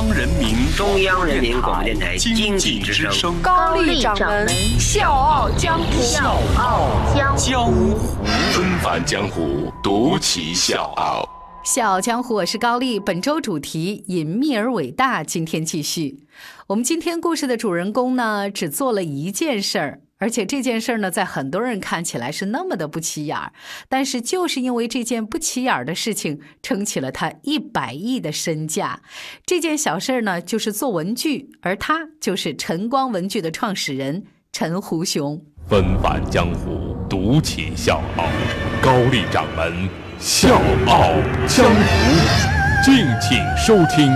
央人民中央人民广播电台经济之声高丽掌门笑傲江湖，笑傲江江湖纷繁江湖，独骑笑傲。笑傲江湖，我是高丽。本周主题隐秘而伟大，今天继续。我们今天故事的主人公呢，只做了一件事儿。而且这件事儿呢，在很多人看起来是那么的不起眼儿，但是就是因为这件不起眼儿的事情，撑起了他一百亿的身价。这件小事儿呢，就是做文具，而他就是晨光文具的创始人陈胡雄。纷繁江湖，独起笑傲，高丽掌门笑傲江湖，敬请收听。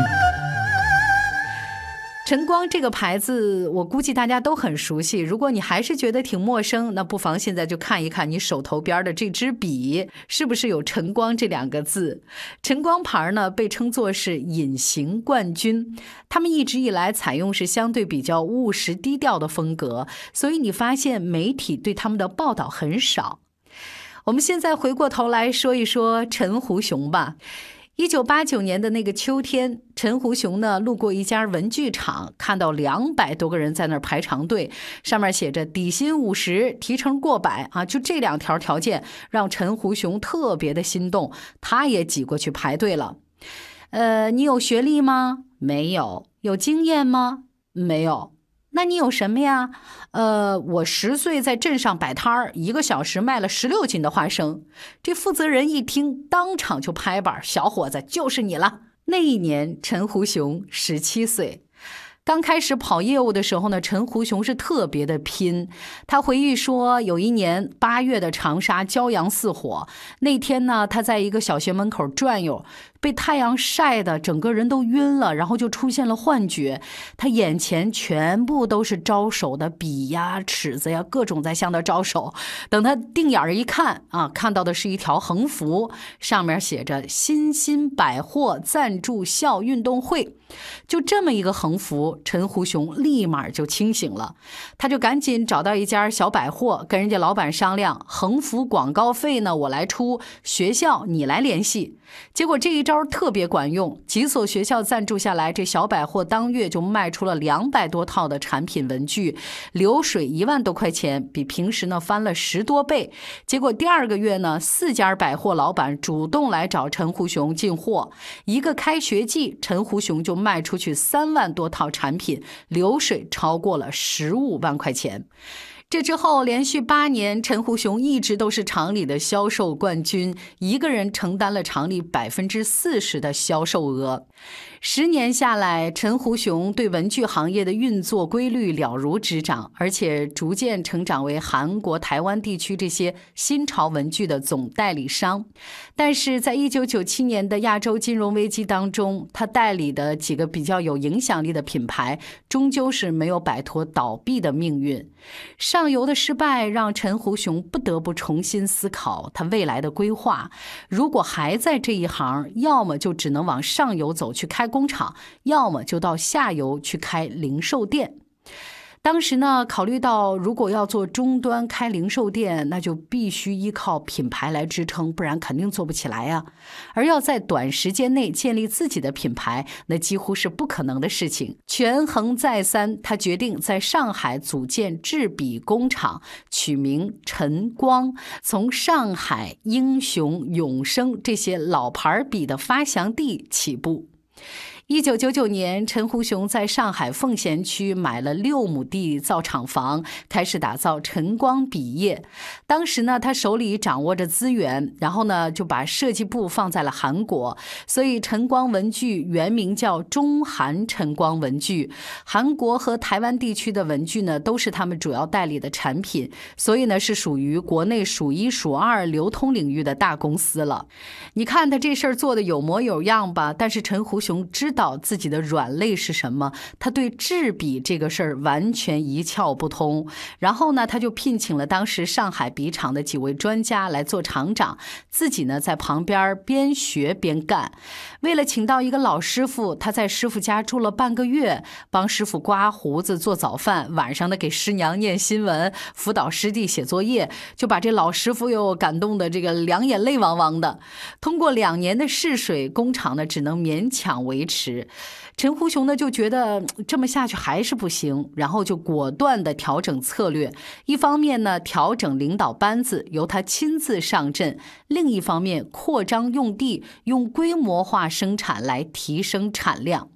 晨光这个牌子，我估计大家都很熟悉。如果你还是觉得挺陌生，那不妨现在就看一看你手头边的这支笔，是不是有“晨光”这两个字？晨光牌呢，被称作是隐形冠军。他们一直以来采用是相对比较务实低调的风格，所以你发现媒体对他们的报道很少。我们现在回过头来说一说陈胡雄吧。一九八九年的那个秋天，陈胡雄呢路过一家文具厂，看到两百多个人在那儿排长队，上面写着底薪五十，提成过百啊！就这两条条件，让陈胡雄特别的心动，他也挤过去排队了。呃，你有学历吗？没有。有经验吗？没有。那你有什么呀？呃，我十岁在镇上摆摊儿，一个小时卖了十六斤的花生。这负责人一听，当场就拍板：“小伙子，就是你了。”那一年，陈胡雄十七岁。刚开始跑业务的时候呢，陈胡雄是特别的拼。他回忆说，有一年八月的长沙骄阳似火，那天呢，他在一个小学门口转悠。被太阳晒的整个人都晕了，然后就出现了幻觉。他眼前全部都是招手的笔呀、尺子呀，各种在向他招手。等他定眼儿一看啊，看到的是一条横幅，上面写着“新新百货赞助校运动会”。就这么一个横幅，陈胡雄立马就清醒了。他就赶紧找到一家小百货，跟人家老板商量，横幅广告费呢我来出，学校你来联系。结果这一招特别管用，几所学校赞助下来，这小百货当月就卖出了两百多套的产品文具，流水一万多块钱，比平时呢翻了十多倍。结果第二个月呢，四家百货老板主动来找陈胡雄进货，一个开学季，陈胡雄就卖出去三万多套产品，流水超过了十五万块钱。这之后，连续八年，陈胡雄一直都是厂里的销售冠军，一个人承担了厂里百分之四十的销售额。十年下来，陈胡雄对文具行业的运作规律了如指掌，而且逐渐成长为韩国、台湾地区这些新潮文具的总代理商。但是在一九九七年的亚洲金融危机当中，他代理的几个比较有影响力的品牌，终究是没有摆脱倒闭的命运。上上游的失败让陈胡雄不得不重新思考他未来的规划。如果还在这一行，要么就只能往上游走去开。工厂，要么就到下游去开零售店。当时呢，考虑到如果要做终端开零售店，那就必须依靠品牌来支撑，不然肯定做不起来呀。而要在短时间内建立自己的品牌，那几乎是不可能的事情。权衡再三，他决定在上海组建制笔工厂，取名晨光，从上海、英雄、永生这些老牌笔的发祥地起步。一九九九年，陈胡雄在上海奉贤区买了六亩地造厂房，开始打造晨光笔业。当时呢，他手里掌握着资源，然后呢，就把设计部放在了韩国，所以晨光文具原名叫中韩晨光文具。韩国和台湾地区的文具呢，都是他们主要代理的产品，所以呢，是属于国内数一数二流通领域的大公司了。你看他这事儿做的有模有样吧？但是陈胡雄知。道自己的软肋是什么，他对制笔这个事儿完全一窍不通。然后呢，他就聘请了当时上海笔厂的几位专家来做厂长，自己呢在旁边边学边干。为了请到一个老师傅，他在师傅家住了半个月，帮师傅刮胡子、做早饭，晚上呢给师娘念新闻，辅导师弟写作业，就把这老师傅又感动的这个两眼泪汪汪的。通过两年的试水，工厂呢只能勉强维持。时，陈胡雄呢就觉得这么下去还是不行，然后就果断的调整策略。一方面呢，调整领导班子，由他亲自上阵；另一方面，扩张用地，用规模化生产来提升产量。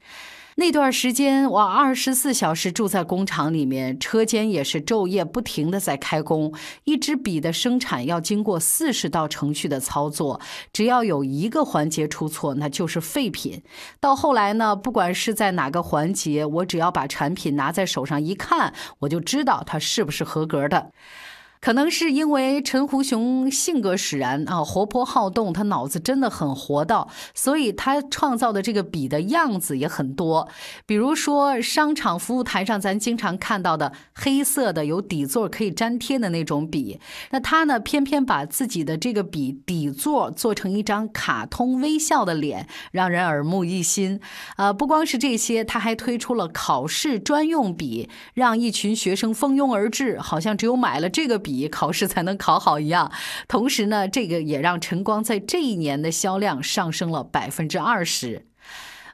那段时间，我二十四小时住在工厂里面，车间也是昼夜不停的在开工。一支笔的生产要经过四十道程序的操作，只要有一个环节出错，那就是废品。到后来呢，不管是在哪个环节，我只要把产品拿在手上一看，我就知道它是不是合格的。可能是因为陈胡雄性格使然啊，活泼好动，他脑子真的很活道，所以他创造的这个笔的样子也很多。比如说商场服务台上咱经常看到的黑色的有底座可以粘贴的那种笔，那他呢偏偏把自己的这个笔底座做成一张卡通微笑的脸，让人耳目一新。啊，不光是这些，他还推出了考试专用笔，让一群学生蜂拥而至，好像只有买了这个。比考试才能考好一样，同时呢，这个也让晨光在这一年的销量上升了百分之二十。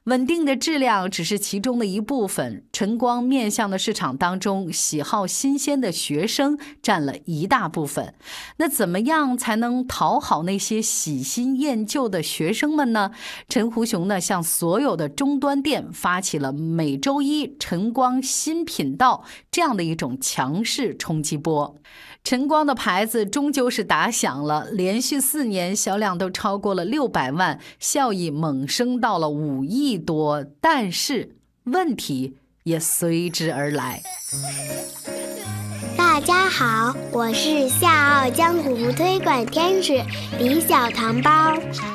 稳定的质量只是其中的一部分，晨光面向的市场当中，喜好新鲜的学生占了一大部分。那怎么样才能讨好那些喜新厌旧的学生们呢？陈胡雄呢，向所有的终端店发起了每周一晨光新品到这样的一种强势冲击波。晨光的牌子终究是打响了，连续四年销量都超过了六百万，效益猛升到了五亿多。但是问题也随之而来。大家好，我是笑傲江湖推广天使李小糖包，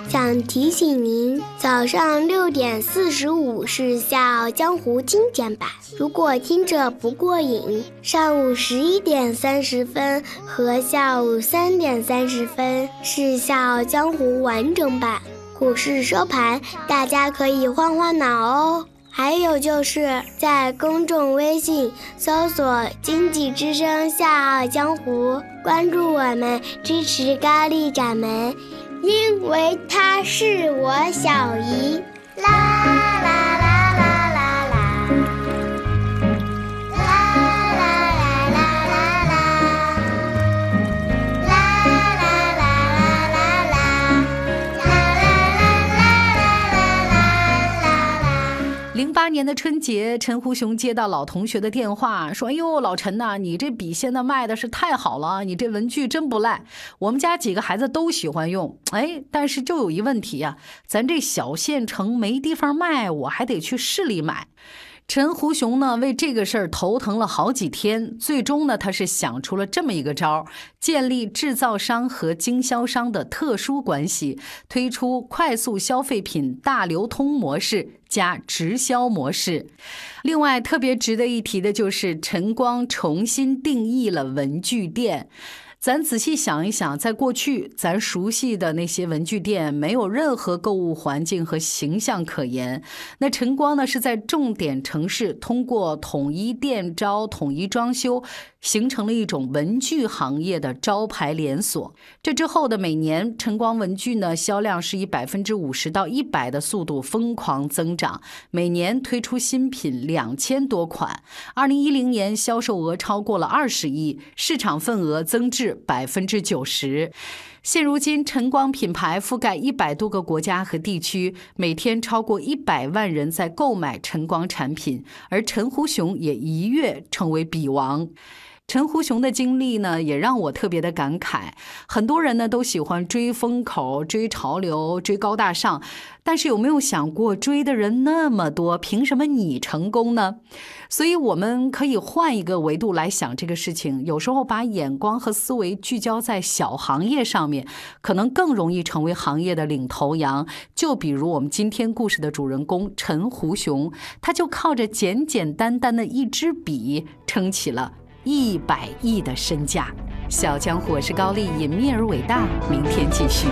想提醒您，早上六点四十五是笑傲江湖精简版，如果听着不过瘾，上午十一点三十分和下午三点三十分是笑傲江湖完整版。股市收盘，大家可以换换脑哦。还有就是在公众微信搜索“经济之声笑傲江湖”，关注我们，支持高丽掌门，因为她是我小姨。啦啦。年的春节，陈胡雄接到老同学的电话，说：“哎呦，老陈呐，你这笔现在卖的是太好了，你这文具真不赖，我们家几个孩子都喜欢用。哎，但是就有一问题呀，咱这小县城没地方卖，我还得去市里买。”陈胡雄呢，为这个事儿头疼了好几天，最终呢，他是想出了这么一个招儿：建立制造商和经销商的特殊关系，推出快速消费品大流通模式加直销模式。另外，特别值得一提的就是陈光重新定义了文具店。咱仔细想一想，在过去，咱熟悉的那些文具店没有任何购物环境和形象可言。那晨光呢，是在重点城市通过统一店招、统一装修。形成了一种文具行业的招牌连锁。这之后的每年，晨光文具呢销量是以百分之五十到一百的速度疯狂增长，每年推出新品两千多款。二零一零年销售额超过了二十亿，市场份额增至百分之九十。现如今，晨光品牌覆盖一百多个国家和地区，每天超过一百万人在购买晨光产品，而陈胡雄也一跃成为笔王。陈胡雄的经历呢，也让我特别的感慨。很多人呢都喜欢追风口、追潮流、追高大上，但是有没有想过，追的人那么多，凭什么你成功呢？所以我们可以换一个维度来想这个事情。有时候把眼光和思维聚焦在小行业上面，可能更容易成为行业的领头羊。就比如我们今天故事的主人公陈胡雄，他就靠着简简单单的一支笔，撑起了。一百亿的身价，小江湖是高丽，隐秘而伟大。明天继续。